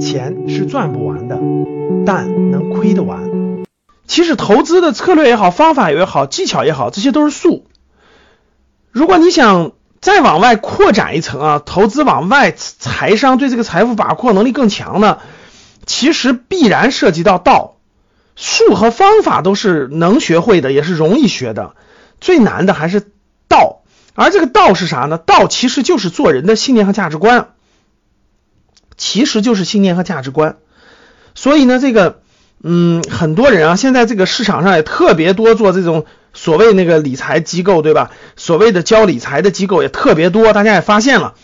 钱是赚不完的，但能亏得完。其实投资的策略也好，方法也好，技巧也好，这些都是术。如果你想再往外扩展一层啊，投资往外，财商对这个财富把控能力更强呢，其实必然涉及到道。术和方法都是能学会的，也是容易学的，最难的还是道。而这个道是啥呢？道其实就是做人的信念和价值观，其实就是信念和价值观。所以呢，这个，嗯，很多人啊，现在这个市场上也特别多做这种所谓那个理财机构，对吧？所谓的教理财的机构也特别多，大家也发现了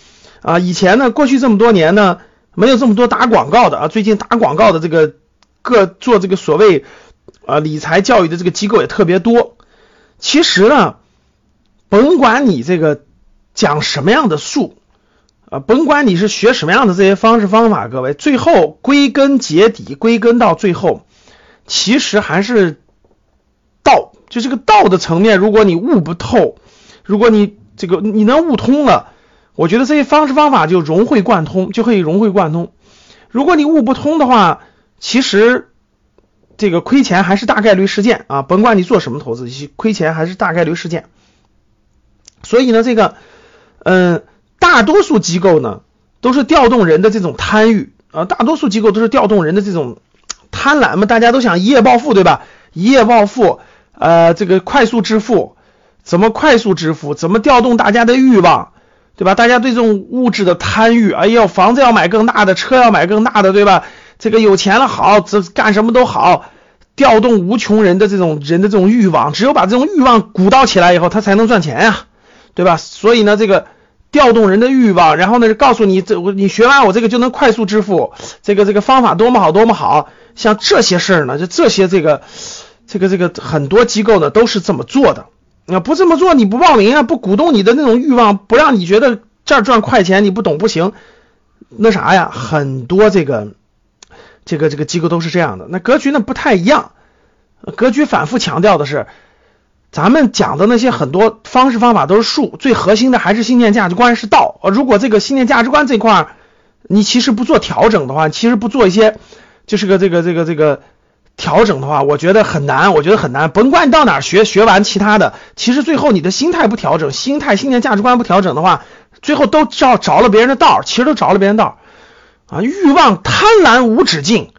啊。以前呢，过去这么多年呢，没有这么多打广告的啊，最近打广告的这个。各做这个所谓啊理财教育的这个机构也特别多。其实呢，甭管你这个讲什么样的术啊，甭管你是学什么样的这些方式方法，各位最后归根结底，归根到最后，其实还是道。就这个道的层面，如果你悟不透，如果你这个你能悟通了，我觉得这些方式方法就融会贯通，就可以融会贯通。如果你悟不通的话，其实这个亏钱还是大概率事件啊，甭管你做什么投资，亏钱还是大概率事件。所以呢，这个嗯，大多数机构呢都是调动人的这种贪欲啊，大多数机构都是调动人的这种贪婪嘛，大家都想一夜暴富，对吧？一夜暴富，呃，这个快速致富，怎么快速致富？怎么调动大家的欲望，对吧？大家对这种物质的贪欲，哎呦，房子要买更大的，车要买更大的，对吧？这个有钱了好，这干什么都好，调动无穷人的这种人的这种欲望，只有把这种欲望鼓捣起来以后，他才能赚钱呀，对吧？所以呢，这个调动人的欲望，然后呢，告诉你这我你学完我这个就能快速致富，这个这个方法多么好多么好，像这些事儿呢，就这些这个这个这个很多机构呢都是这么做的，要不这么做你不报名啊，不鼓动你的那种欲望，不让你觉得这儿赚快钱，你不懂不行，那啥呀，很多这个。这个这个机构都是这样的，那格局呢不太一样。格局反复强调的是，咱们讲的那些很多方式方法都是术，最核心的还是信念价值观是道。呃如果这个信念价值观这块儿你其实不做调整的话，其实不做一些就是个这个这个这个调整的话，我觉得很难，我觉得很难。甭管你到哪学，学完其他的，其实最后你的心态不调整，心态信念价值观不调整的话，最后都着着了别人的道，其实都着了别人道。啊，欲望贪婪无止境，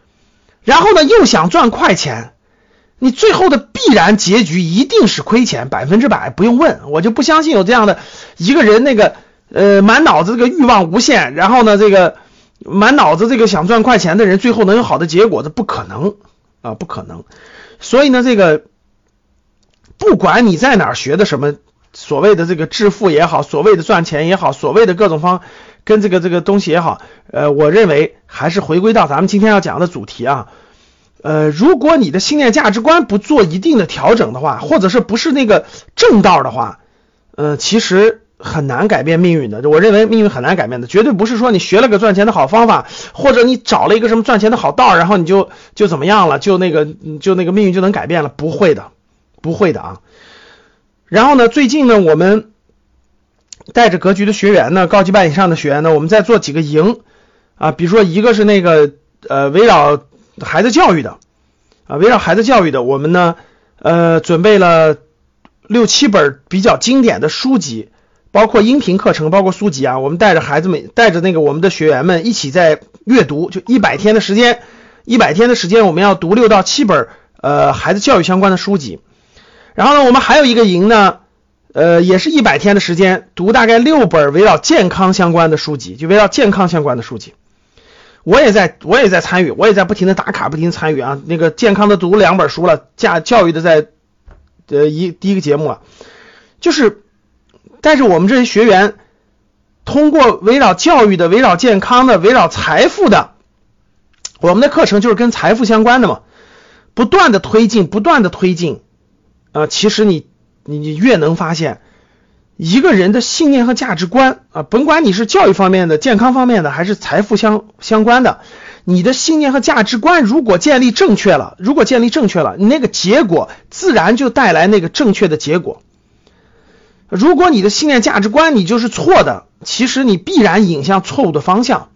然后呢又想赚快钱，你最后的必然结局一定是亏钱，百分之百不用问，我就不相信有这样的一个人，那个呃满脑子这个欲望无限，然后呢这个满脑子这个想赚快钱的人，最后能有好的结果，这不可能啊，不可能。所以呢，这个不管你在哪儿学的什么所谓的这个致富也好，所谓的赚钱也好，所谓的各种方。跟这个这个东西也好，呃，我认为还是回归到咱们今天要讲的主题啊，呃，如果你的信念价值观不做一定的调整的话，或者是不是那个正道的话，呃，其实很难改变命运的。我认为命运很难改变的，绝对不是说你学了个赚钱的好方法，或者你找了一个什么赚钱的好道，然后你就就怎么样了，就那个就那个命运就能改变了，不会的，不会的啊。然后呢，最近呢，我们。带着格局的学员呢，高级班以上的学员呢，我们在做几个营啊，比如说一个是那个呃围绕孩子教育的啊，围绕孩子教育的，我们呢呃准备了六七本比较经典的书籍，包括音频课程，包括书籍啊，我们带着孩子们，带着那个我们的学员们一起在阅读，就一百天的时间，一百天的时间我们要读六到七本呃孩子教育相关的书籍，然后呢，我们还有一个营呢。呃，也是一百天的时间，读大概六本围绕健康相关的书籍，就围绕健康相关的书籍。我也在，我也在参与，我也在不停的打卡，不停参与啊。那个健康的读两本书了，教教育的在呃一第一个节目了，就是带着我们这些学员，通过围绕教育的、围绕健康的、围绕财富的，我们的课程就是跟财富相关的嘛，不断的推进，不断的推进啊。其实你。你你越能发现一个人的信念和价值观啊，甭管你是教育方面的、健康方面的，还是财富相相关的，你的信念和价值观如果建立正确了，如果建立正确了，你那个结果自然就带来那个正确的结果如果你的信念价值观你就是错的，其实你必然引向错误的方向。